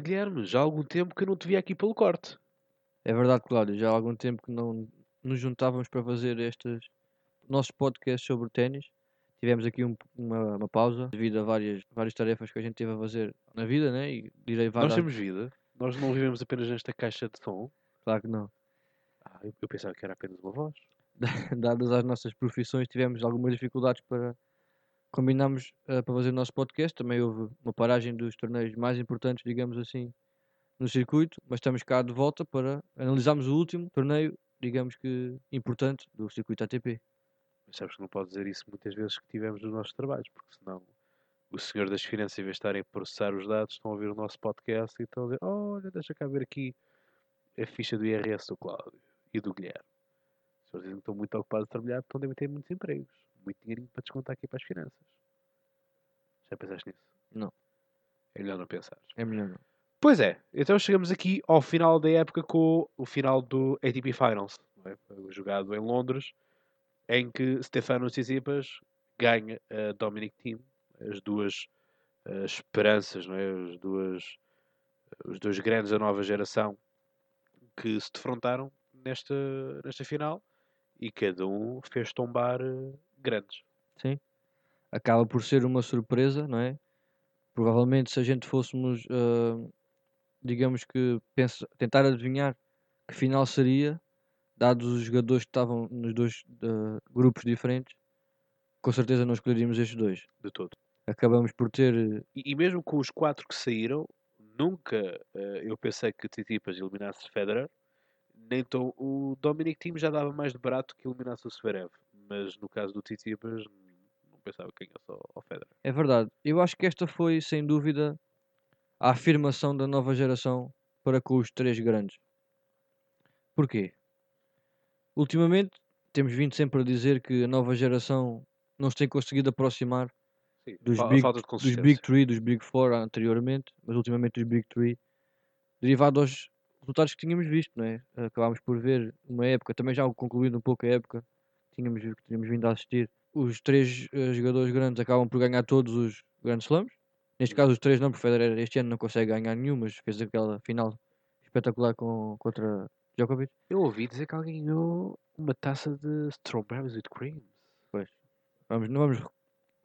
Guilherme, já há algum tempo que eu não te vi aqui pelo corte. É verdade, Cláudio, já há algum tempo que não nos juntávamos para fazer estes nossos podcasts sobre ténis. Tivemos aqui um- uma, uma pausa devido a várias, várias tarefas que a gente teve a fazer na vida, né? E derivado Nós às- temos vida, nós não vivemos apenas nesta caixa de som. Claro que não. Ah, eu, eu pensava que era apenas uma voz. Dadas as nossas profissões, tivemos algumas dificuldades para combinarmos eh, para fazer o nosso podcast. Também houve uma paragem dos torneios mais importantes, digamos assim, no circuito, mas estamos cá de volta para analisarmos o último torneio, digamos que importante, do circuito ATP. Sabes que não pode dizer isso muitas vezes que tivemos nos nossos trabalhos, porque senão o senhor das finanças, em vez de estarem a processar os dados, estão a ouvir o nosso podcast e estão a dizer: Olha, deixa cá ver aqui a ficha do IRS do Cláudio e do Guilherme. Se eles dizem que estão muito ocupados a trabalhar, então devem ter muitos empregos, muito dinheirinho para descontar aqui para as finanças. Já pensaste nisso? Não. É melhor não pensar. É melhor não. Pois é, então chegamos aqui ao final da época com o final do ATP Finals, é? Jogado em Londres, em que Stefanos Tsitsipas ganha a Dominic Thiem, as duas eh, esperanças, não é? As duas, os dois grandes da nova geração que se defrontaram nesta, nesta final e cada um fez tombar eh, grandes. Sim. Acaba por ser uma surpresa, não é? Provavelmente se a gente fôssemos, ah, digamos que pensa, tentar adivinhar que final seria, dados os jogadores que estavam nos dois ah, grupos diferentes, com certeza não escolheríamos estes dois. De todo. Acabamos por ter, eh, E, e mesmo com os quatro que saíram, nunca eh, eu pensei que Tsitsipas eliminasse Federer. Nem tão, o Dominic Thiem já dava mais de barato que eliminasse o Zverev. Mas no caso do Tsitsipas, não pensava que ganhasse ao, ao Federer. é verdade. Eu acho que esta foi sem dúvida a afirmação da nova geração para com os três grandes. Porquê? Ultimamente temos vindo sempre a dizer que a nova geração não se tem conseguido aproximar Sim, dos big, dos. Big Three, dos Big Four anteriormente, mas ultimamente dos Big Three, derivado aos resultados que tínhamos visto, não é? Acabámos por ver uma época, também já concluindo um pouco a época, tínhamos, que tínhamos vindo a assistir, os três eh, jogadores grandes acabam por ganhar todos os grandes slams. Neste caso os três não, porque Federer este ano não consegue ganhar nenhum, mas fez aquela final espetacular com, contra Djokovic. Eu ouvi dizer que alguém ganhou uma taça de Strawberries with Creams. Vamos, não vamos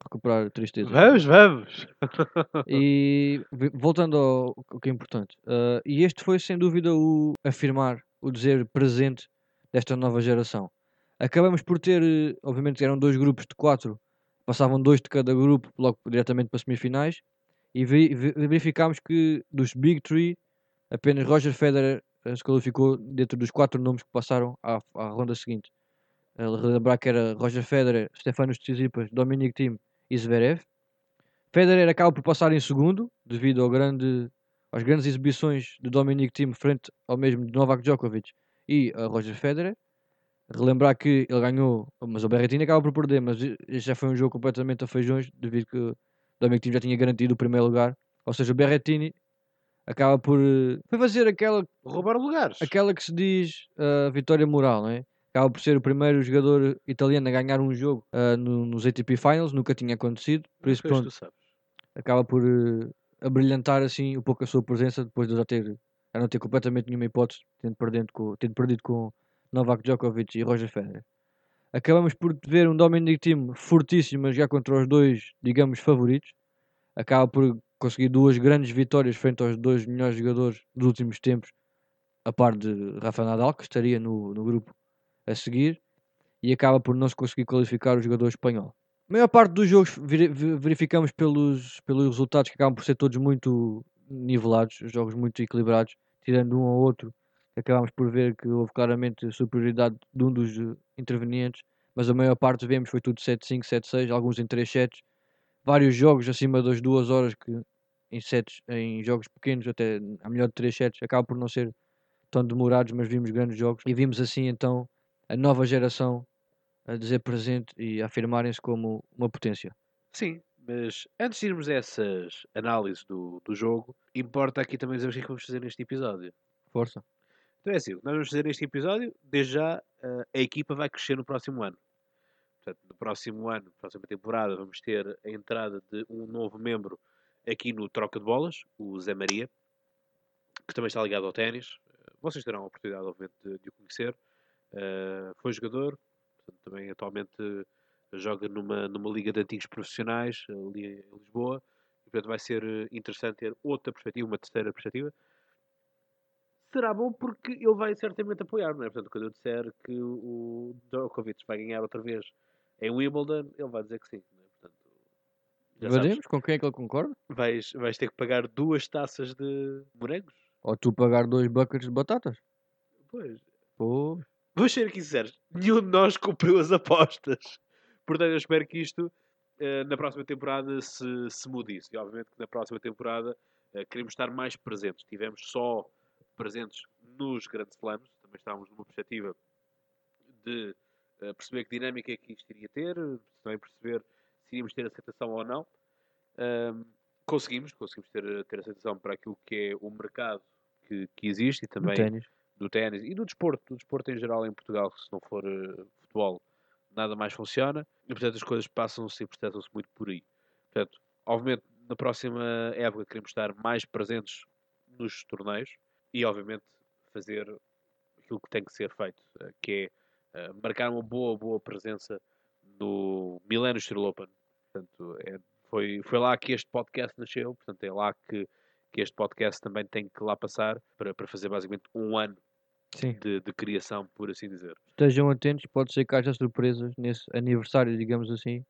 recuperar tristeza. Vamos, vamos! E voltando ao, ao que é importante, ah, e este foi sem dúvida o afirmar, o dizer presente desta nova geração. Acabamos por ter, eh, obviamente eram dois grupos de quatro, passavam dois de cada grupo logo diretamente para semifinais, e verificámos que dos Big Three, apenas Roger Federer eh, se qualificou dentro dos quatro nomes que passaram à, à ronda seguinte. Eh, Relembrar que era Roger Federer, Stefanos Tsitsipas, Dominic Thiem e Zverev. Federer acaba por passar em segundo, devido ao grande, às grandes exibições de Dominic Thiem frente ao mesmo de Novak Djokovic e a Roger Federer. Relembrar que ele ganhou, mas o Berrettini acaba por perder, mas já foi um jogo completamente a feijões, devido que o Dominic já tinha garantido o primeiro lugar. Ou seja, o Berrettini acaba por eh, foi fazer aquela Roubar lugares. aquela que se diz a vitória moral, não é? Acaba por ser o primeiro jogador italiano a ganhar um jogo ah, no- nos ATP Finals, nunca tinha acontecido, por isso pronto, acaba por eh, abrilhantar assim um pouco a sua presença depois de já ter, já não ter completamente nenhuma hipótese, tendo perdido com, tendo perdido com Novak Djokovic e Roger Federer. Acabamos por ver um Dominic Thiem fortíssimo mas já contra os dois, digamos, favoritos. Acaba por conseguir duas grandes vitórias frente aos dois melhores jogadores dos últimos tempos, a par de Rafa Nadal, que estaria no, no grupo a seguir, e acaba por não se conseguir qualificar o jogador espanhol. A maior parte dos jogos veri- ve- verificamos pelos, pelos resultados que acabam por ser todos muito nivelados, jogos muito equilibrados, tirando um ou outro, acabamos por ver que houve claramente superioridade de um dos eh, intervenientes, mas a maior parte vemos foi tudo 7-5, 7-6, alguns em 3 sets, vários jogos acima das duas horas que em sets, em jogos pequenos, até a melhor de 3 sets, acaba por não ser tão demorados, mas vimos grandes jogos e vimos assim então a nova geração a dizer presente e afirmarem-se como uma potência. Sim, mas antes de irmos a essas análises do, do jogo, importa aqui também dizer o que é que vamos fazer neste episódio. Força. Então é assim, nós vamos fazer neste episódio, desde já eh, a equipa vai crescer no próximo ano. Portanto, no próximo ano, próxima temporada, vamos ter a entrada de um novo membro aqui no Troca de Bolas, o Zé Maria, que também está ligado ao ténis. Vocês terão a oportunidade, obviamente, de, de o conhecer. Uh, foi jogador, portanto, também atualmente joga numa, numa liga de antigos profissionais, ali em Lisboa. E, portanto, vai ser interessante ter outra perspectiva, uma terceira perspectiva. Será bom porque ele vai certamente apoiar, não é? Portanto, quando eu disser que o Djokovic vai ganhar outra vez em Wimbledon, ele vai dizer que sim. É? Portanto, Veremos com quem é que ele concorda. Vais, vais ter que pagar duas taças de morangos. Ou tu pagar dois buckets de batatas. Pois. Pô. Vou ser aqui sinceros. Nenhum de nós cumpriu as apostas. Portanto, eu espero que isto uh, na próxima temporada se, se mude isso. E obviamente que na próxima temporada uh, queremos estar mais presentes. Tivemos só presentes nos grandes slams. Também estávamos numa perspectiva de uh, perceber que dinâmica é que isto iria ter, também perceber se iríamos ter aceitação ou não. conseguimos, conseguimos ter, ter aceitação para aquilo que é o mercado que, que existe e também do ténis e do desporto, do desporto em geral em Portugal, se não for uh, futebol, nada mais funciona e portanto as coisas passam-se e processam-se muito por aí. Portanto, obviamente, na próxima época queremos estar mais presentes nos torneios e obviamente fazer aquilo que tem que ser feito, uh, que é uh, marcar uma boa, boa presença no Millennium Steel Open. Portanto, é, foi, foi lá que este podcast nasceu, portanto é lá que que este podcast também tem que lá passar para, para fazer basicamente um ano de, de, criação, por assim dizer. Estejam atentos, pode ser que haja surpresas nesse aniversário, digamos assim,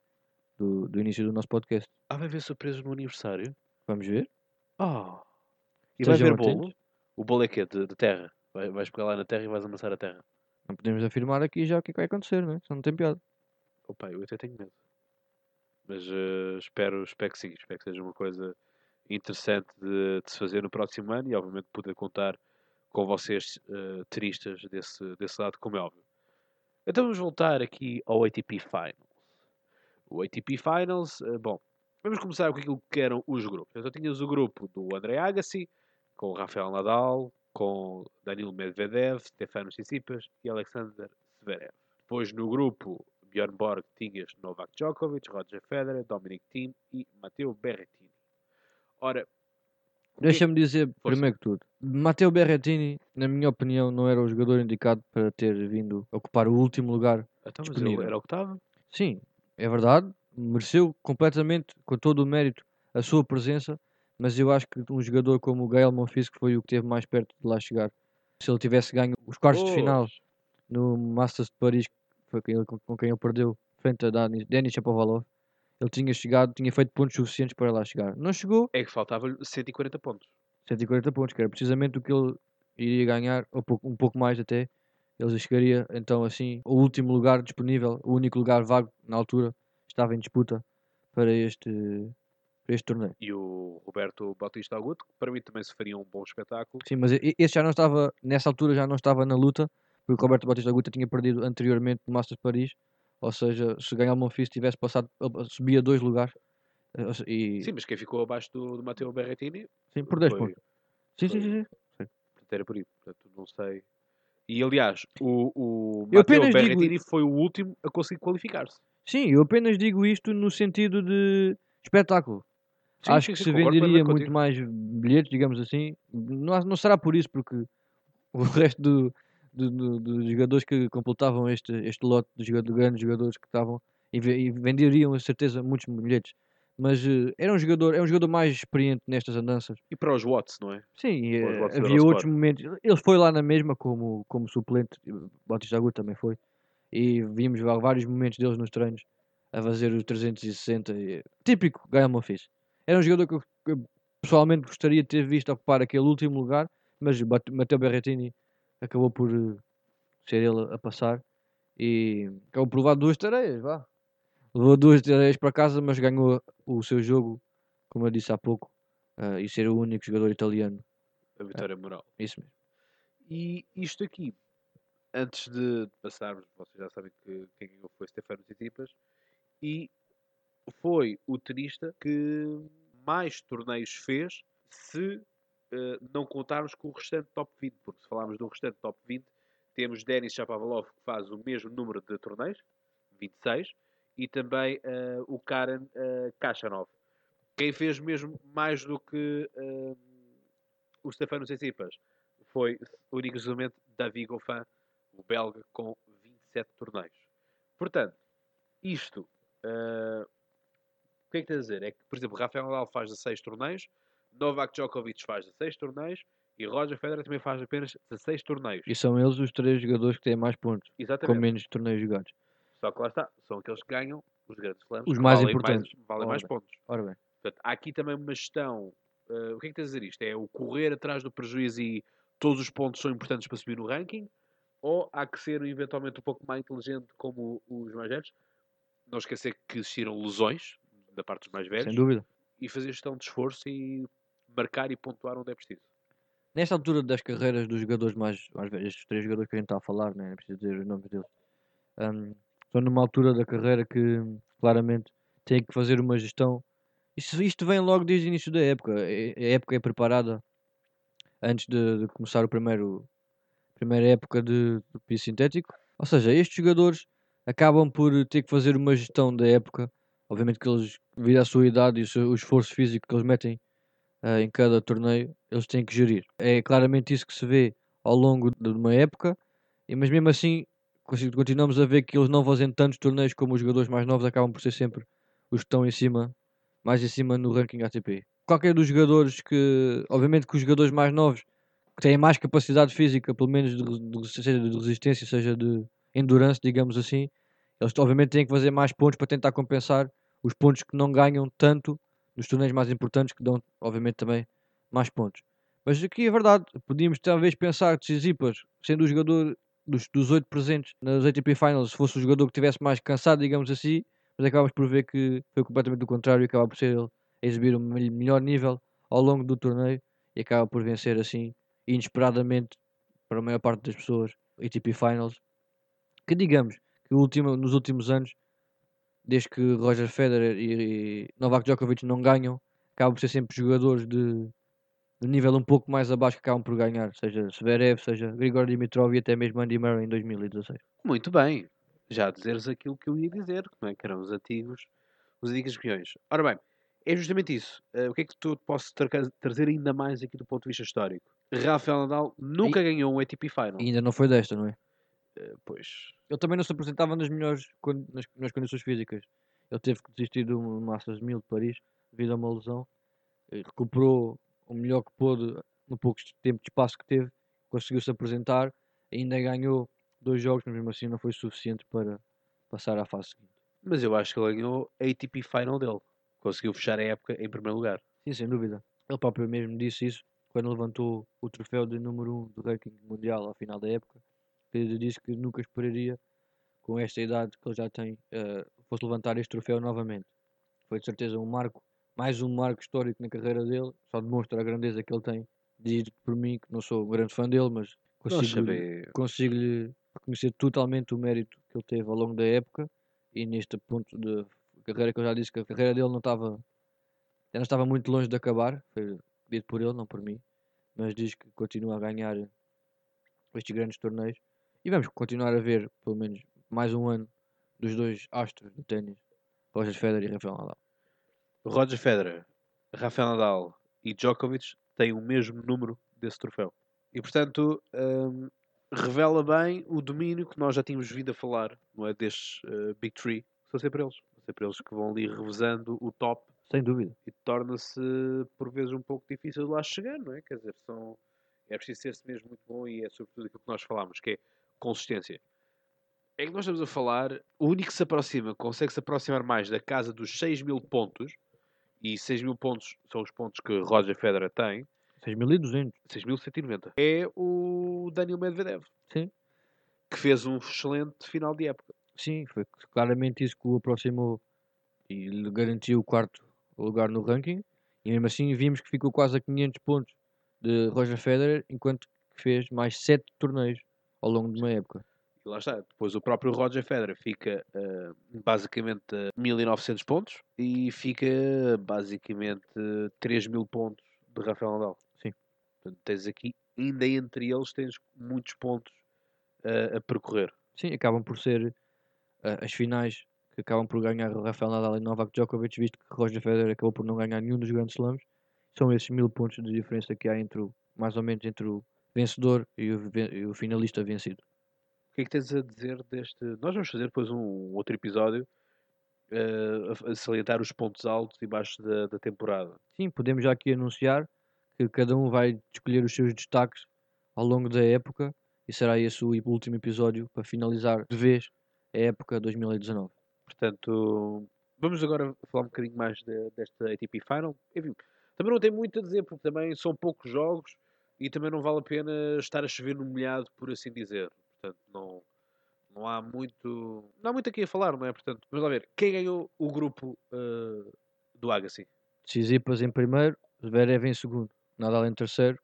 do, do início do nosso podcast. Ah, vai haver surpresas no aniversário? Vamos ver. Oh. E vai haver bolo? O bolo é quê? De, de terra? Vai, vais pegar lá na terra e vais amassar a terra? Não podemos afirmar aqui já o que, é que vai acontecer, não é? Só não tem piada. Opa, eu até tenho medo. Mas uh, espero, espero que sim. Espero que seja uma coisa interessante de, de, se fazer no próximo ano e, obviamente, poder contar com vocês, uh, turistas, desse, desse lado, como é óbvio. Então vamos voltar aqui ao ATP Finals. O ATP Finals, uh, bom, vamos começar com aquilo que eram os grupos. Então tinhas o grupo do André Agassi, com Rafael Nadal, com Danilo Medvedev, Stefano Tsitsipas e Alexander Zverev. Depois no grupo Björn Borg tinhas Novak Djokovic, Roger Federer, Dominic Thiem e Matteo Berrettini. Ora, Deixa-me dizer, Força. primeiro que tudo, Matteo Berrettini, na minha opinião, não era o jogador indicado para ter vindo ocupar o último lugar. Então, mas ele era o que estava? Sim, é verdade. Mereceu completamente, com todo o mérito, a sua presença. Mas eu acho que um jogador como o Gael Monfils, que foi o que esteve mais perto de lá chegar, se ele tivesse ganho os quartos oh. de final no Masters de Paris, foi com quem ele perdeu, frente a Denis Shapovalov, ele tinha chegado, tinha feito pontos suficientes para lá chegar. Não chegou. É que faltava-lhe 140 pontos. 140 pontos, que era precisamente o que ele iria ganhar, ou um pouco mais até. Ele chegaria, então, assim, o último lugar disponível, o único lugar vago na altura, estava em disputa para este, para este torneio. E o Roberto Bautista Aguto, que para mim também se faria um bom espetáculo. Sim, mas esse já não estava, nessa altura já não estava na luta, porque o Roberto Bautista Aguto tinha perdido anteriormente no Masters Paris ou seja, se ganhar o Monfils tivesse passado, subia dois lugares. Eh, e... Sim, mas quem ficou abaixo do, do Matteo Berrettini? Sim, por 10 pontos. Sim, sim, sim, sim. Era por aí. Portanto, não sei. E aliás, o, o Matteo Berrettini digo... foi o último a conseguir qualificar-se. Sim, eu apenas digo isto no sentido de espetáculo. Sim, Acho sim, que sim, se venderia muito contigo. mais bilhetes, digamos assim. Não, não será por isso, porque o resto do, dos jogadores que completavam este, este lote de, jogador, de grandes jogadores que estavam e, e venderiam, a certeza, muitos bilhetes. Mas uh, era um jogador, é um jogador mais experiente nestas andanças. E para os Watts, não é? Sim, uh, havia outros momentos. Ele foi lá na mesma como, como suplente, Batista Agut também foi. E vimos vários momentos deles nos treinos a fazer os 360. E, típico Gael Monfils. Era um jogador que eu, eu, pessoalmente gostaria de ter visto ocupar aquele último lugar, mas Matteo Berrettini acabou por eh, ser ele a passar e acabou por levar duas tareias, vá. Levou duas tareias para casa, mas ganhou o seu jogo, como eu disse há pouco, uh, e ser o único jogador italiano. A vitória moral. Isso mesmo. E isto aqui, antes de passarmos, vocês já sabem que quem ganhou foi Stefano Tsitsipas e foi o tenista que mais torneios fez se uh, não contarmos com o restante top 20, porque se falarmos do restante top 20, temos Denis Shapovalov que faz o mesmo número de torneios, 26, e também uh, o Karen uh, Kachanov. Quem fez mesmo mais do que uh, o Stefano Tsitsipas foi único e David Goffin, o belga, com 27 torneios. Portanto, isto, uh, que é que tem a dizer? É que, por exemplo, Rafael Nadal faz 16 torneios, Novak Djokovic faz 16 torneios e Roger Federer também faz apenas 16 torneios. E são eles os três jogadores que têm mais pontos, Exatamente. com menos torneios jogados. Só que lá está, são aqueles que ganham os grandes slams. Os mais valem importantes. Mais, valem mais bem. pontos. Ora bem, Portanto, há aqui também uma gestão. uh, o que é que tens a dizer isto? É o correr atrás do prejuízo e todos os pontos são importantes para subir no ranking? Ou há que ser eventualmente um pouco mais inteligente como os mais velhos? Não esquecer que existiram lesões da parte dos mais velhos sem dúvida. e fazer gestão de esforço e marcar e pontuar onde é preciso. Nesta altura das carreiras dos jogadores mais, mais velhos, estes três jogadores que a gente está a falar, né? não preciso dizer os nomes deles, hum, estão numa altura da carreira que claramente têm que fazer uma gestão. Isto, isto vem logo desde o início da época. A a época é preparada antes de, de começar o primeiro primeira época de, de piso sintético. Ou seja, estes jogadores acabam por ter que fazer uma gestão da época. Obviamente que eles, devido à sua idade e o, seu, o esforço físico que eles metem ah, em cada torneio, eles têm que gerir. É claramente isso que se vê ao longo de uma época, mas mesmo assim continuamos a ver que eles não fazendo tantos torneios como os jogadores mais novos acabam por ser sempre os que estão em cima, mais em cima no ranking ATP. Qualquer dos jogadores que, obviamente que os jogadores mais novos que têm mais capacidade física, pelo menos de, de, seja de resistência, seja de endurance, digamos assim, eles obviamente têm que fazer mais pontos para tentar compensar os pontos que não ganham tanto nos torneios mais importantes, que dão, obviamente, também mais pontos. Mas aqui é verdade, podíamos talvez pensar que Tsitsipas, sendo o jogador dos, oito presentes nas ATP Finals, fosse o jogador que estivesse mais cansado, digamos assim, mas acabamos por ver que foi completamente do contrário e acaba por ser ele a exibir um mel- melhor nível ao longo do torneio e acaba por vencer assim, inesperadamente, para a maior parte das pessoas, ATP Finals. Que digamos que último, nos últimos anos, desde que Roger Federer e, e Novak Djokovic não ganham, acabam por ser sempre jogadores de, de nível um pouco mais abaixo que acabam por ganhar, seja Zverev, seja Grigor Dimitrov e até mesmo Andy Murray em 2016. Muito bem. Já dizeres aquilo que eu ia dizer, não é? que eram os antigos, os antigos campeões. Ora bem, é justamente isso. Eh, o que é que tu posso tra- trazer ainda mais aqui do ponto de vista histórico? Rafael Nadal nunca ganhou um ATP Final. E ainda não foi desta, não é? Eh, pois, Ele também não se apresentava nas melhores nas, nas condições físicas. Ele teve que desistir do Masters 1000 de Paris devido a uma lesão. E recuperou o melhor que pôde no pouco tempo de espaço que teve. Conseguiu se apresentar. Ainda ganhou dois jogos, mas mesmo assim não foi suficiente para passar à fase seguinte. mas eu acho que ele ganhou a ATP Final dele. Conseguiu fechar a época em primeiro lugar. Sim, sem dúvida. Ele próprio mesmo disse isso quando levantou o troféu de número 1 um do ranking mundial ao final da época. Ele disse que nunca esperaria, com esta idade que ele já tem, eh, fosse levantar este troféu novamente. Foi de certeza um marco, mais um marco histórico na carreira dele. Só demonstra a grandeza que ele tem. Diz por mim, que não sou um grande fã dele, mas consigo, saber. consigo-lhe reconhecer totalmente o mérito que ele teve ao longo da época e neste ponto de carreira que eu já disse que a carreira dele não estava já não estava muito longe de acabar, foi dito por ele, não por mim, mas diz que continua a ganhar estes grandes torneios e vamos continuar a ver pelo menos mais um ano dos dois astros do ténis, Roger Federer e Rafael Nadal. Roger Federer, Rafael Nadal e Djokovic têm o mesmo número desse troféu. E portanto, hum, revela bem o domínio que nós já tínhamos vindo a falar, não é? Destes eh, Big Three. São sempre eles. São sempre eles que vão ali revezando o top Sem dúvida. e torna-se por vezes um pouco difícil de lá chegar, não é? Quer dizer, são... é preciso ser-se mesmo muito bom e é sobretudo aquilo que nós falámos, que é consistência. É que nós estamos a falar, o único que se aproxima, consegue se aproximar mais da casa dos 6 mil pontos, e 6 mil pontos são os pontos que Roger Federer tem, 6.200. 6.190, é o Daniel Medvedev, Sim. que fez um excelente final de época. Sim, foi claramente isso que o aproximou e lhe garantiu o quarto lugar no ranking. E mesmo assim vimos que ficou quase a 500 pontos de Roger Federer, enquanto que fez mais 7 torneios ao longo de uma época. E lá está. Depois o próprio Roger Federer fica ah, basicamente a 1900 pontos e fica basicamente 3000 pontos de Rafael Nadal. Sim. Portanto, tens aqui, ainda entre eles, tens muitos pontos ah, a percorrer. Sim, acabam por ser ah, as finais que acabam por ganhar o Rafael Nadal e Novak Djokovic, visto que Roger Federer acabou por não ganhar nenhum dos grandes slams. São esses mil pontos de diferença que há entre o, mais ou menos entre o vencedor e o, e o finalista vencido. O que é que tens a dizer deste. Nós vamos fazer depois um outro episódio a, a salientar os pontos altos e baixos da, da temporada. Sim, podemos já aqui anunciar que cada um vai escolher os seus destaques ao longo da época e será esse o último episódio para finalizar de vez a época 2019. Portanto, vamos agora falar um bocadinho mais de- desta ATP Final. Enfim, também não tem muito a dizer, porque também são poucos jogos e também não vale a pena estar a chover no molhado, por assim dizer. Portanto, não, não há muito. Não há muito aqui a falar, não é? Portanto, vamos lá ver. Quem ganhou o grupo eh, do Agassi? Tsitsipas em primeiro, Zverev em segundo, Nadal em terceiro,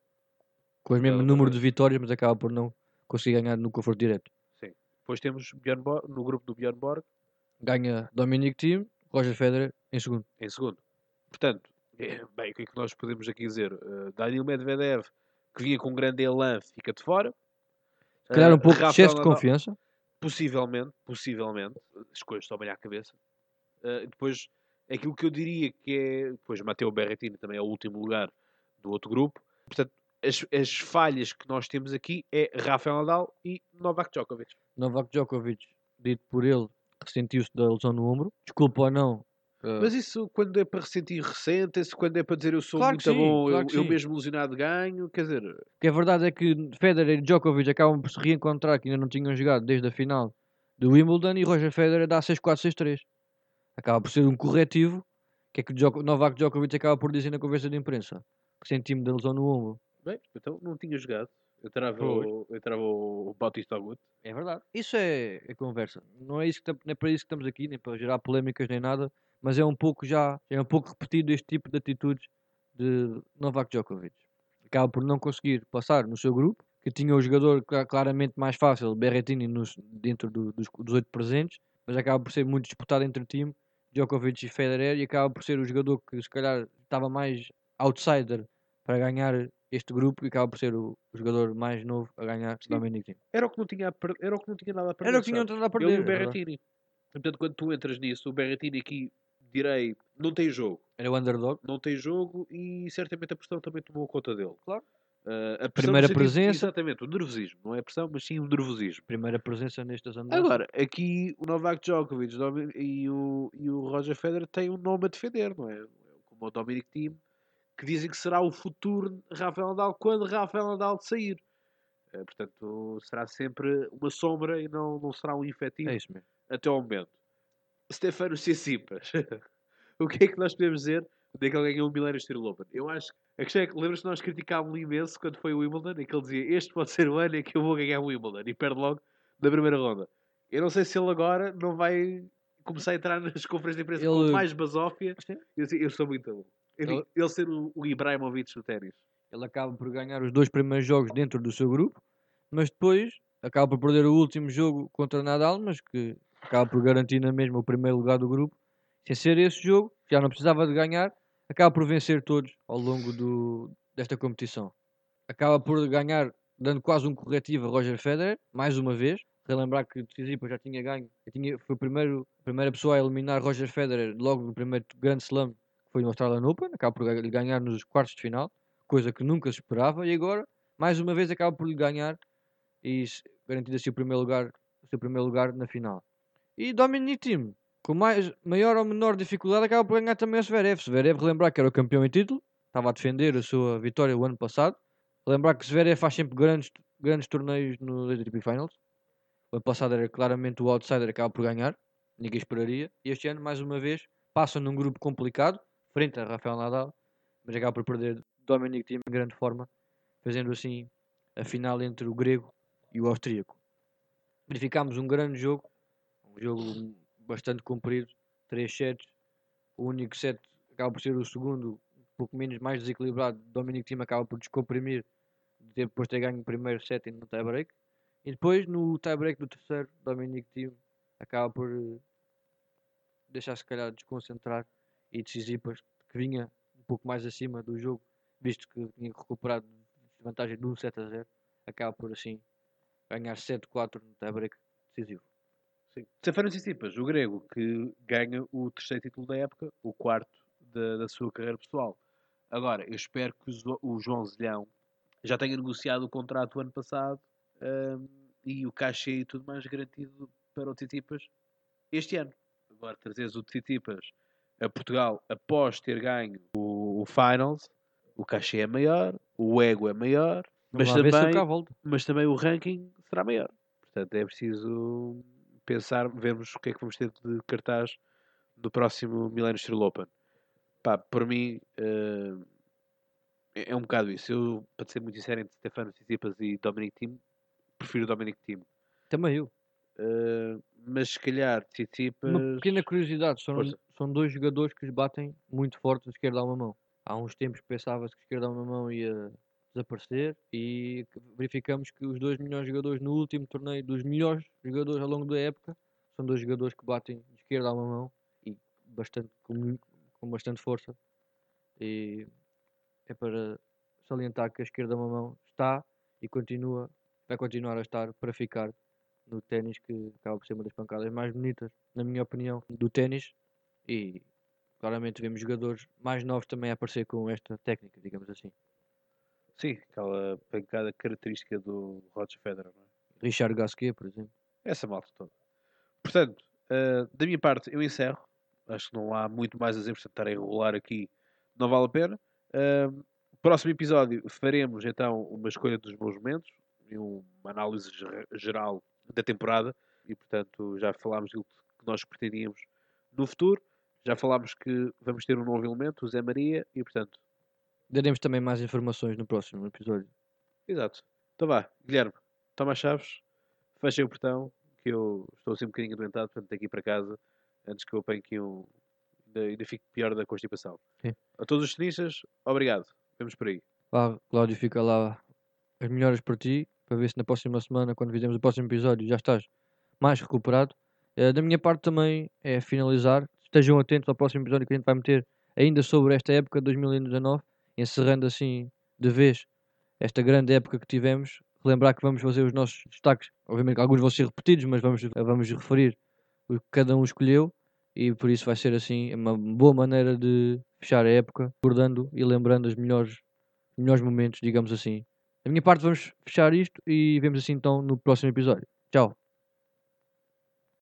com o mesmo número de vitórias, mas acaba por não conseguir ganhar no confronto direto. Depois temos Björn Borg, no grupo do Björn Borg Ganha Dominic Thiem, Roger Federer em segundo. em segundo. Portanto, eh, bem, o que é que nós podemos aqui dizer? Eh, Daniel Medvedev, que vinha com um grande elan, fica de fora. Se calhar um pouco de excesso de confiança. Possivelmente, possivelmente. As coisas tomem à cabeça. Uh, depois, aquilo que eu diria que é. Depois, Matteo Berrettini também é o último lugar do outro grupo. Portanto, as, as falhas que nós temos aqui é Rafael Nadal e Novak Djokovic. Novak Djokovic, dito por ele, ressentiu-se da lesão no ombro. Desculpa ou não. Eh, Mas isso, quando é para ressentir, ressente-se. Quando é para dizer eu sou Claro muito sim, bom, claro eu, eu mesmo ilusionado ganho. Quer dizer, que a verdade é que Federer e Djokovic acabam por se reencontrar, que ainda não tinham jogado desde a final do Wimbledon, e Roger Federer dá 6-4, 6-3. Acaba por ser um corretivo, que é que Novak Djokovic acaba por dizer na conversa de imprensa, que senti-me da lesão no ombro. bem, então não tinha jogado. Eu trava, Pois. o, eu trava o Bautista Agut. É verdade. Isso é, é conversa. Não é, isso que, não é para isso que estamos aqui, nem para gerar polémicas nem nada, mas é um pouco já, é um pouco repetido este tipo de atitudes de Novak Djokovic. Acaba por não conseguir passar no seu grupo, que tinha o jogador cla- claramente mais fácil, Berrettini, nos, dentro do- dos, dos oito presentes, mas acaba por ser muito disputado entre o time, Djokovic e Federer, e acaba por ser o jogador que se calhar estava mais outsider para ganhar este grupo e acaba por ser o, jogador mais novo a ganhar Sim. Dominic Thiem. Era o que não tinha, per- era o que não tinha nada a perder. Era o que sabes? tentado a Ele e perder. o é. Berrettini. Portanto, quando tu entras nisso, o Berrettini aqui, direi, não tem jogo. Era o underdog. Não tem jogo e certamente a pressão também tomou conta dele. Claro. Ah, a Primeira sentido- presença. Exatamente, o nervosismo. Não é a pressão, mas sim o nervosismo. Primeira presença nestas andanças. Agora, aqui o Novak Djokovic e o, e o Roger Federer têm um nome a defender, não é? Como o Dominic Thiem, que dizem que será o futuro Rafael Nadal quando Rafael Nadal sair. Eh, portanto, será sempre uma sombra e não, não será um efetivo É até ao momento. Stefano Tsitsipas. o que é que nós podemos dizer daquele que ganhou o Millennium Steel Open? Eu acho que a questão é que lembras que nós criticávamos imenso quando foi o Wimbledon e que ele dizia este pode ser o ano em que eu vou ganhar o Wimbledon e perde logo na primeira ronda. Eu não sei se ele agora não vai começar a entrar nas conferências de imprensa com Ele- mais basófia e dizer eu sou muito bom. Enfim, Ele- ele ser o, o Ibrahimovic do ténis. Ele acaba por ganhar os dois primeiros jogos dentro do seu grupo, mas depois acaba por perder o último jogo contra Nadal, mas que acaba por garantir na mesma o primeiro lugar do grupo. Sem ser esse jogo, já não precisava de ganhar, acaba por vencer todos ao longo do, desta competição. Acaba por ganhar, dando quase um corretivo a Roger Federer, mais uma vez. Relembrar que Tsitsipas já tinha ganho, tinha, foi primeiro, a primeira pessoa a eliminar Roger Federer logo no primeiro grande slam, que foi no Australian Open, acaba por ganhar nos quartos de final coisa que nunca se esperava, e agora, mais uma vez, acaba por lhe ganhar e garantindo assim o primeiro lugar, o seu primeiro lugar na final. E Dominic com mais, maior ou menor dificuldade, acaba por ganhar também o Zverev. Zverev, relembrar que era o campeão em título, estava a defender a sua vitória o ano passado. Lembrar que Zverev faz sempre grandes, grandes torneios no ATP Finals. O ano passado era claramente o outsider, acaba por ganhar, ninguém esperaria. E este ano, mais uma vez, passa num grupo complicado, frente a Rafael Nadal, mas acaba por perder Dominic Thiem em grande forma, fazendo assim a final entre o grego e o austríaco. Verificámos um grande jogo, um jogo bastante comprido, 3 sets, o único set acaba por ser o segundo, um pouco menos mais desequilibrado, Dominic Thiem acaba por descomprimir depois de ter ganho o primeiro set no tie-break, e depois no tie-break do terceiro, Dominic Thiem acaba por eh, deixar se calhar desconcentrar e Tsitsipas, que vinha um pouco mais acima do jogo, visto que tinha recuperado desvantagem de 1 7 a 0, acaba por assim ganhar 7-4 no tie-break decisivo. Sim. Stefanos Tsitsipas, o grego que ganha o terceiro título da época, o quarto da, da sua carreira pessoal. Agora, eu espero que o, João Zelhão já tenha negociado o contrato o ano passado hum, e o cachê e tudo mais garantido para o Tsitsipas este ano. Agora, trazeres o Tsitsipas a Portugal após ter ganho o, o Finals, o cachê é maior, o ego é maior, mas também mas também o ranking será maior. Portanto, é preciso pensar, vermos o que é que vamos ter de cartaz do próximo Millennium Steel Open. Pá, por mim, eh, é é um bocado isso. Eu, para ser muito sincero, entre Stefano Tsitsipas e Dominic Thiem, prefiro o Dominic Thiem. Também eu. Eh, mas se calhar Tsitsipas... Uma pequena curiosidade, são, Força. são dois jogadores que os batem muito forte a esquerda a uma mão. Há uns tempos pensava-se que a esquerda a uma mão ia desaparecer e verificamos que os dois melhores jogadores no último torneio, dos melhores jogadores ao longo da época, são dois jogadores que batem de esquerda a uma mão e bastante, com, com bastante força. E é para salientar que a esquerda a uma mão está e continua, vai continuar a estar para ficar no ténis que acaba por ser uma das pancadas mais bonitas, na minha opinião, do ténis e claramente vemos jogadores mais novos também a aparecer com esta técnica, digamos assim. Sim, aquela pancada característica do Roger Federer. Não é? Richard Gasquet, por exemplo. essa malta toda. Portanto, eh, da minha parte, eu encerro. Acho que não há muito mais a dizer, portanto, estar a enrolar aqui não vale a pena. Ahm, próximo episódio faremos então uma escolha dos meus momentos e uma análise ge- geral da temporada e, portanto, já falámos do que nós pretendíamos no futuro. Já falámos que vamos ter um novo elemento, o Zé Maria, e, portanto, Daremos também mais informações no próximo episódio. exato. Então vá, Guilherme, toma as chaves, fechem o portão, que eu estou assim um bocadinho adoentado, portanto, tenho que ir para casa antes que eu apanhe aqui um. Ainda, fique pior da constipação. Sim. A todos os tenistas, obrigado. Vemos por aí. Cláudio, fica lá as melhoras para ti, para ver se na próxima semana, quando fizermos o próximo episódio, já estás mais recuperado. Eh, da minha parte também é finalizar. Estejam atentos ao próximo episódio que a gente vai meter ainda sobre esta época de 2019, encerrando assim de vez esta grande época que tivemos. Relembrar que vamos fazer os nossos destaques. Obviamente que alguns vão ser repetidos, mas vamos, vamos referir o que cada um escolheu. E por isso vai ser assim uma boa maneira de fechar a época, recordando e lembrando os melhores, melhores momentos, digamos assim. Da minha parte, vamos fechar isto e vemos assim então no próximo episódio. Tchau.